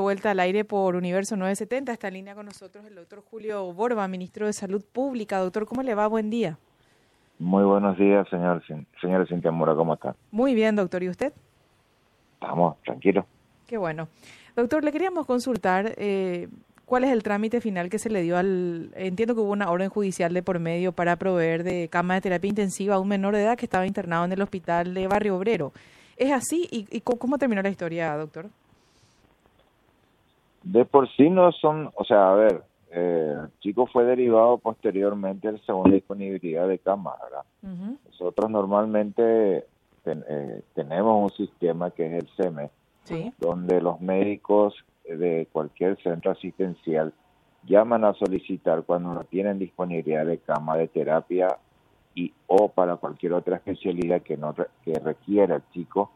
Vuelta al aire por Universo 970. Está en línea con nosotros el doctor Julio Borba, ministro de Salud Pública. Doctor, ¿cómo le va? Buen día. Muy buenos días, señor, señora Cintia Mura. ¿Cómo está? Muy bien, doctor. ¿Y usted? Estamos tranquilos. Qué bueno. Doctor, le queríamos consultar eh, cuál es el trámite final que se le dio al... Entiendo que hubo una orden judicial de por medio para proveer de cama de terapia intensiva a un menor de edad que estaba internado en el hospital de Barrio Obrero. ¿Es así? ¿Y, cómo terminó la historia, doctor? De por sí no son, o sea, a ver, eh, el chico fue derivado posteriormente al segunda disponibilidad de cama, ¿verdad? Nosotros normalmente eh, tenemos un sistema que es el CEME, donde los médicos de cualquier centro asistencial llaman a solicitar cuando no tienen disponibilidad de cama de terapia y o para cualquier otra especialidad que no que requiera el chico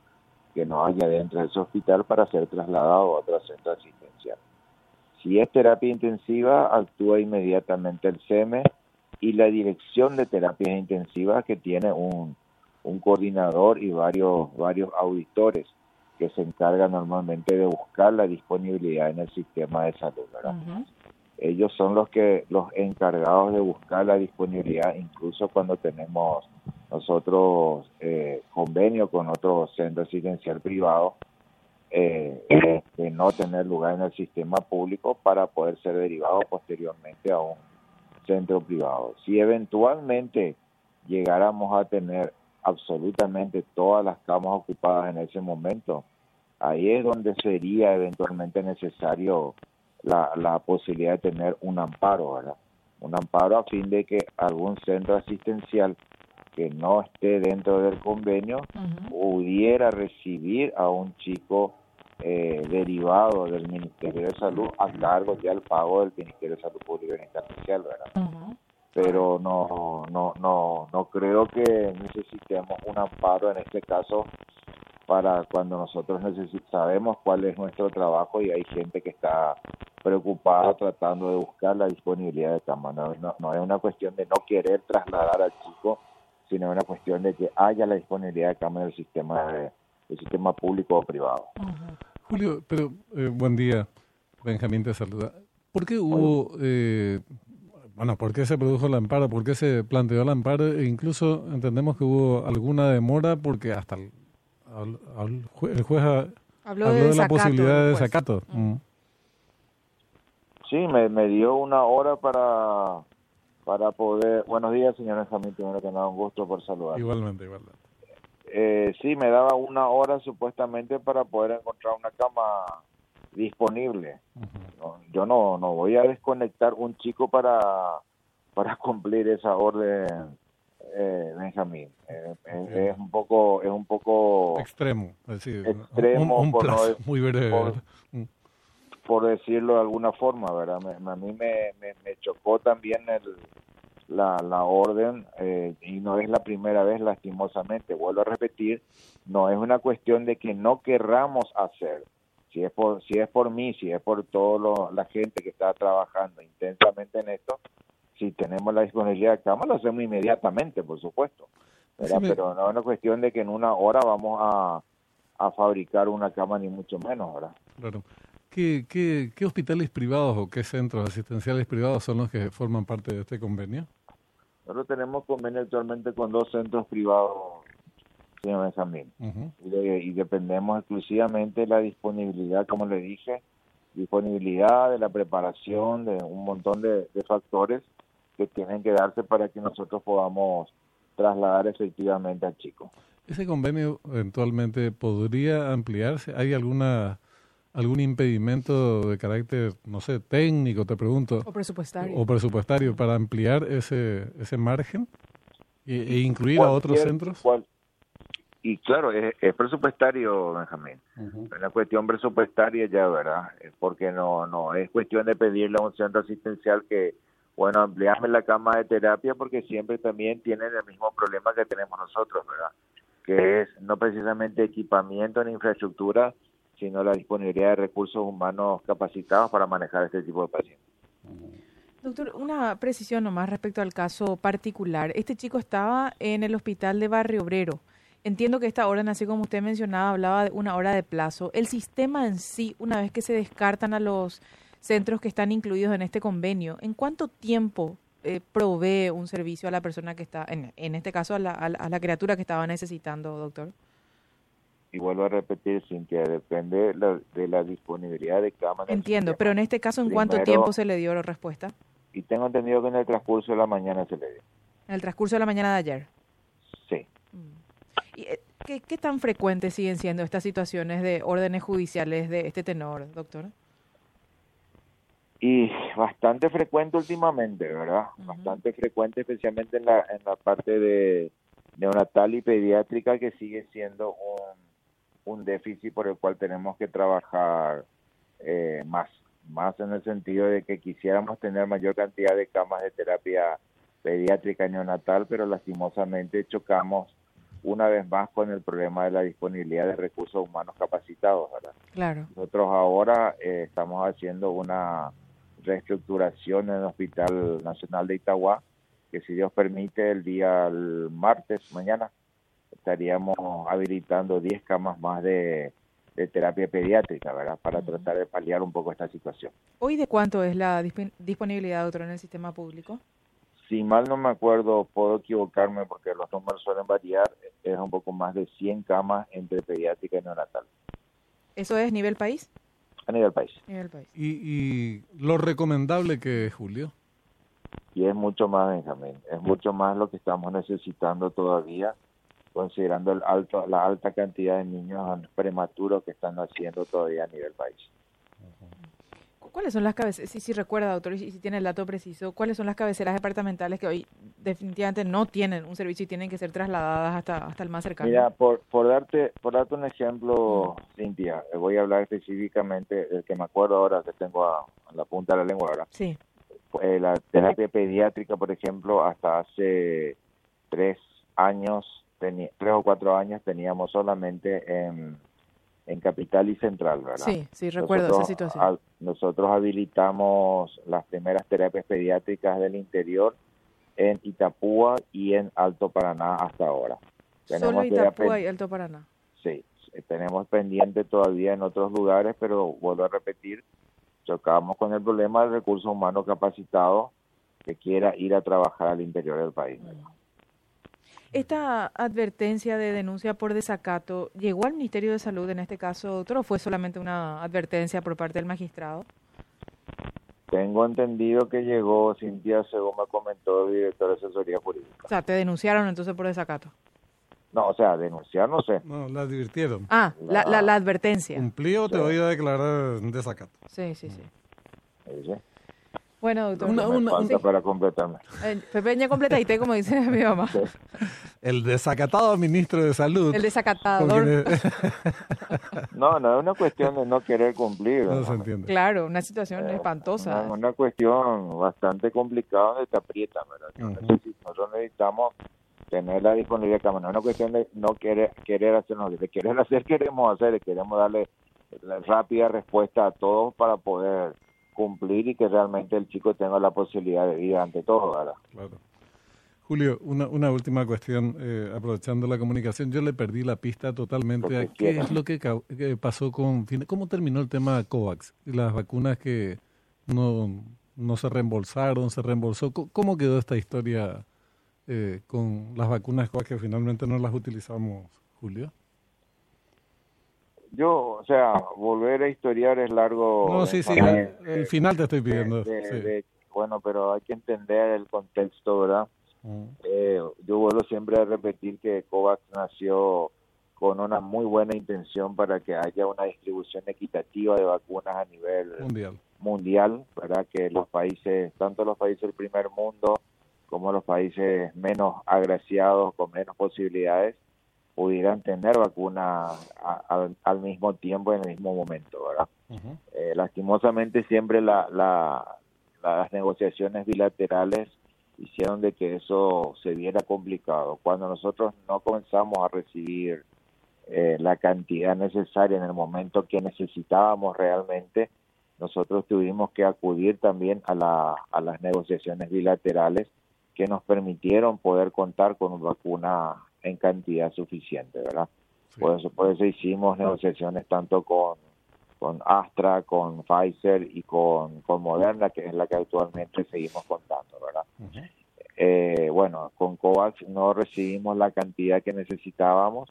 que no haya dentro de ese hospital para ser trasladado a otro centro asistencial. Si es terapia intensiva, actúa inmediatamente el CEME y la dirección de terapias intensivas que tiene un, un coordinador y varios, varios auditores que se encargan normalmente de buscar la disponibilidad en el sistema de salud. ¿verdad? ellos son los que los encargados de buscar la disponibilidad incluso cuando tenemos nosotros eh, convenio con otro centro asistencial privado eh, de no tener lugar en el sistema público para poder ser derivado posteriormente a un centro privado. Si eventualmente llegáramos a tener absolutamente todas las camas ocupadas en ese momento, ahí es donde sería eventualmente necesario la, la posibilidad de tener un amparo, ¿verdad? Un amparo a fin de que algún centro asistencial que no esté dentro del convenio pudiera recibir a un chico eh, derivado del Ministerio de Salud a cargo ya el pago del Ministerio de Salud Pública en especial, ¿verdad? Pero no, no, no, no creo que necesitemos un amparo en este caso para cuando nosotros sabemos cuál es nuestro trabajo y hay gente que está preocupada tratando de buscar la disponibilidad de cama. No, no, es una cuestión de no querer trasladar al chico, sino una cuestión de que haya la disponibilidad de cama en el sistema, de, el sistema público o privado. Julio, pero eh, buen día, Benjamín te saluda. ¿Por qué hubo, eh, bueno, por qué se produjo la amparo, por qué se planteó la amparo e incluso entendemos que hubo alguna demora porque hasta el, el juez habló, de, la posibilidad de desacato. Mm. Sí, me, me dio una hora para para poder... Buenos días, señor Benjamín, primero que nada, un gusto por saludar. Igualmente, igualmente. Eh, sí, me daba una hora supuestamente para poder encontrar una cama disponible. yo no, no voy a desconectar un chico para, para cumplir esa orden, eh, Benjamín. Eh, es, un poco, es un poco extremo, decir, extremo, un, plazo muy breve. Por decirlo de alguna forma, ¿verdad? a mí me, me, chocó también el, la, la orden eh, y no es la primera vez lastimosamente, vuelvo a repetir, no es una cuestión de que no querramos hacer, si es por, si es por mí, si es por toda la gente que está trabajando intensamente en esto, si tenemos la disponibilidad de cama, lo hacemos inmediatamente, por supuesto, pero no es una cuestión de que en una hora vamos a, a fabricar una cama, ni mucho menos, ¿verdad? Claro. ¿Qué, qué, hospitales privados o qué centros asistenciales privados son los que forman parte de este convenio? Nosotros tenemos convenio actualmente con dos centros privados, señor Benjamín, y, dependemos exclusivamente de la disponibilidad, como le dije, disponibilidad, de la preparación, de un montón de, de factores que tienen que darse para que nosotros podamos trasladar efectivamente al chico. ¿Ese convenio eventualmente podría ampliarse? ¿Hay alguna algún impedimento de carácter, no sé, técnico, te pregunto. O presupuestario. O presupuestario para ampliar ese, ese margen e, e incluir a otros centros. y claro, es, presupuestario, Benjamín. Es una cuestión presupuestaria ya, ¿verdad? Porque no, no es cuestión de pedirle a un centro asistencial que, bueno, ampliame la cama de terapia porque siempre también tienen el mismo problema que tenemos nosotros, ¿verdad? Que es no precisamente equipamiento en infraestructura, sino la disponibilidad de recursos humanos capacitados para manejar este tipo de pacientes. Doctor, una precisión nomás respecto al caso particular. Este chico estaba en el hospital de Barrio Obrero entiendo que esta orden, así como usted mencionaba, hablaba de una hora de plazo. El sistema en sí, una vez que se descartan a los centros que están incluidos en este convenio, ¿en cuánto tiempo eh, provee un servicio a la persona que está, en, en este caso a la, a la criatura que estaba necesitando, doctor? Y vuelvo a repetir, Cintia, depende de la disponibilidad de cámaras. Entiendo, pero en este caso, ¿en cuánto tiempo se le dio la respuesta? Y tengo entendido que en el transcurso de la mañana se le dio. ¿En el transcurso de la mañana de ayer? Sí. Mm. ¿Y, eh, ¿qué, ¿Qué tan frecuentes siguen siendo estas situaciones de órdenes judiciales de este tenor, doctor? Y bastante frecuente últimamente, ¿verdad? Bastante frecuente, especialmente en la, en la parte de neonatal y pediátrica, que sigue siendo un un déficit por el cual tenemos que trabajar eh, más, más en el sentido de que quisiéramos tener mayor cantidad de camas de terapia pediátrica neonatal, pero lastimosamente chocamos una vez más con el problema de la disponibilidad de recursos humanos capacitados. ¿verdad? Claro. Nosotros ahora eh, estamos haciendo una reestructuración en el Hospital Nacional de Itagua, que si Dios permite, el día el martes, mañana, estaríamos habilitando 10 camas más de, terapia pediátrica, ¿verdad? Para tratar de paliar un poco esta situación. ¿Hoy de cuánto es la disponibilidad, doctor, en el sistema público? Si mal no me acuerdo, puedo equivocarme porque los números suelen variar, es un poco más de 100 camas entre pediátrica y neonatal. ¿Eso es nivel país? A nivel país. Nivel país. ¿Y, y lo recomendable que es, Julio? Y es mucho más, Benjamín, es mucho más lo que estamos necesitando todavía considerando el alto, la alta cantidad de niños prematuros que están naciendo todavía a nivel país. ¿Cuáles son las cabeceras, si, si recuerda, doctor, y si, tiene el dato preciso, cuáles son las cabeceras departamentales que hoy definitivamente no tienen un servicio y tienen que ser trasladadas hasta, hasta el más cercano? Mira, por, por, darte, por darte un ejemplo, Cintia, voy a hablar específicamente del que me acuerdo ahora, que tengo a, la punta de la lengua ahora. Sí. Eh, la terapia pediátrica, por ejemplo, hasta hace tres años tres o cuatro años teníamos solamente en, en Capital y Central, ¿verdad? Sí, sí, recuerdo esa situación. nosotros habilitamos las primeras terapias pediátricas del interior en Itapúa y en Alto Paraná hasta ahora. Tenemos Solo Itapúa y Alto Paraná. Sí, tenemos pendiente todavía en otros lugares, pero vuelvo a repetir, chocamos con el problema del recurso humano capacitado que quiera ir a trabajar al interior del país. ¿Esta advertencia de denuncia por desacato llegó al Ministerio de Salud en este caso, doctor, o fue solamente una advertencia por parte del magistrado? Tengo entendido que llegó, Cintia, según me comentó el director de asesoría jurídica. O sea, ¿te denunciaron entonces por desacato? No, o sea, denunciar no sé. No, la advirtieron. Ah, la, la, advertencia. Cumplió, te voy a declarar desacato. Sí, sí, sí. ¿Sí? Bueno, doctor. Una, una, falta para completarme. Eh, Pepeña completadita, como dice mi mamá. El desacatado ministro de Salud. El desacatador. no, no es una cuestión de no querer cumplir. No, se entiende. Claro, una situación eh, espantosa. Una, una, cuestión bastante complicada donde te aprieta, ¿verdad? Nosotros necesitamos tener la disponibilidad de No es una cuestión de no querer, querer hacernos, de querer hacer, queremos hacer, queremos darle la rápida respuesta a todos para poder cumplir y que realmente el chico tenga la posibilidad de vida ante todo, ¿verdad? Claro. Julio, una, una última cuestión, eh, aprovechando la comunicación, yo le perdí la pista totalmente a qué es lo que, pasó con, cómo terminó el tema COVAX y las vacunas que no, no se reembolsaron, se reembolsó, ¿cómo quedó esta historia eh, con las vacunas COVAX que finalmente no las utilizamos, Julio? Yo, o sea, volver a historiar es largo. No, sí, sí, el final te estoy pidiendo. bueno, pero hay que entender el contexto, ¿verdad? Mm. Eh, yo vuelvo siempre a repetir que COVAX nació con una muy buena intención para que haya una distribución equitativa de vacunas a nivel mundial, mundial ¿verdad? Que los países, tanto los países del primer mundo como los países menos agraciados, con menos posibilidades, pudieran tener vacuna al mismo tiempo en el mismo momento, ¿verdad? Eh, lastimosamente siempre la, las negociaciones bilaterales hicieron de que eso se viera complicado. Cuando nosotros no comenzamos a recibir eh, la cantidad necesaria en el momento que necesitábamos realmente, nosotros tuvimos que acudir también a, la, a las negociaciones bilaterales que nos permitieron poder contar con una vacuna en cantidad suficiente, ¿verdad? Por, eso, por eso hicimos negociaciones tanto con, con Astra, con Pfizer y con, con Moderna, que es la que actualmente seguimos contando, ¿verdad? eh, bueno, con COVAX no recibimos la cantidad que necesitábamos,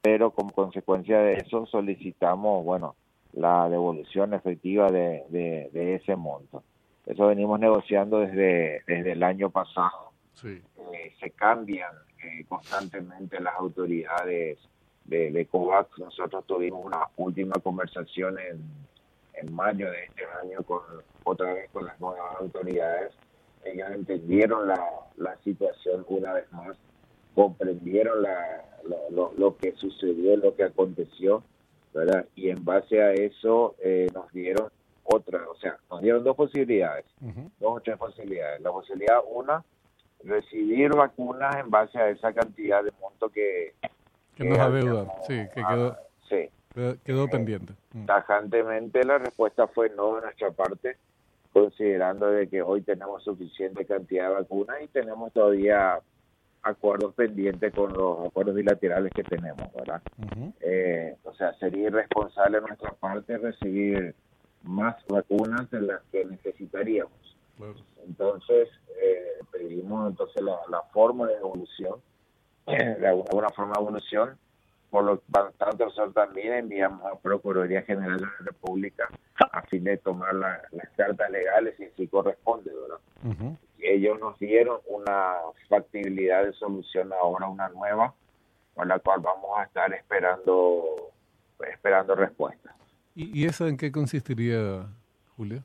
pero como consecuencia de eso solicitamos, bueno, la devolución efectiva de, de, ese monto. Eso venimos negociando desde, desde el año pasado. Sí. Eh, se cambian eh, constantemente las autoridades de, de, COVAX. Nosotros tuvimos una última conversación en, en mayo de este año con otra vez con las nuevas autoridades ellos entendieron la, la situación una vez más, comprendieron la, lo, lo, que sucedió, lo que aconteció, ¿verdad? Y en base a eso eh, nos dieron otra, o sea, nos dieron dos posibilidades, dos o tres posibilidades. La posibilidad, una, recibir vacunas en base a esa cantidad de monto que... Que, nos adeuda, sí, que quedó, sí. quedó, pendiente. Mm. Tajantemente la respuesta fue no de nuestra parte considerando de que hoy tenemos suficiente cantidad de vacunas y tenemos todavía acuerdos pendientes con los acuerdos bilaterales que tenemos, ¿verdad? Eh, o sea, sería irresponsable de nuestra parte recibir más vacunas de las que necesitaríamos. Entonces, eh, pedimos entonces la, la forma de evolución, de alguna forma de evolución, por lo tanto, nosotros también enviamos a Procuraduría General de la República a fin de tomar las cartas legales y si corresponde, ¿verdad? Ellos nos dieron una factibilidad de solución ahora, una nueva, con la cual vamos a estar esperando esperando respuesta. ¿Y, ¿Y esa en qué consistiría, Julio?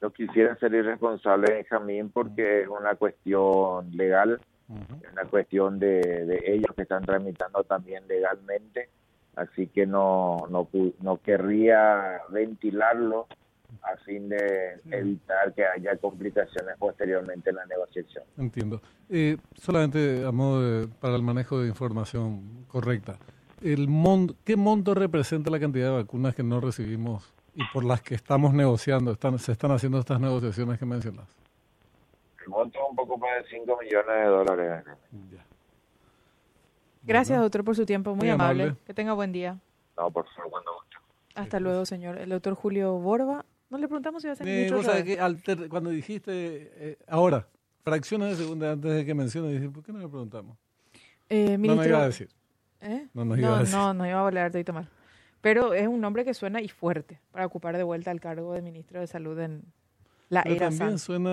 No quisiera ser irresponsable, Benjamín, porque es una cuestión legal es una cuestión de, ellos que están tramitando también legalmente, así que no, no, no querría ventilarlo a fin de evitar que haya complicaciones posteriormente en la negociación. Entiendo. Eh, solamente a modo para el manejo de información correcta, el ¿qué monto representa la cantidad de vacunas que no recibimos y por las que estamos negociando, están, se están haciendo estas negociaciones que mencionas? monto un poco más de 5 millones de dólares. Gracias, doctor, por su tiempo. Muy, amable. Que tenga buen día. No, por favor, cuando Hasta luego, señor. El doctor Julio Borba. No le preguntamos si va a ser ministro. que cuando dijiste eh, ahora, fracciones de segunda antes de que mencione, dije, ¿por qué no le preguntamos? Eh, no nos iba a decir. ¿Eh? No nos iba a decir. No, no iba a volar de tomar. Pero es un nombre que suena y fuerte para ocupar de vuelta el cargo de ministro de Salud en la era también suena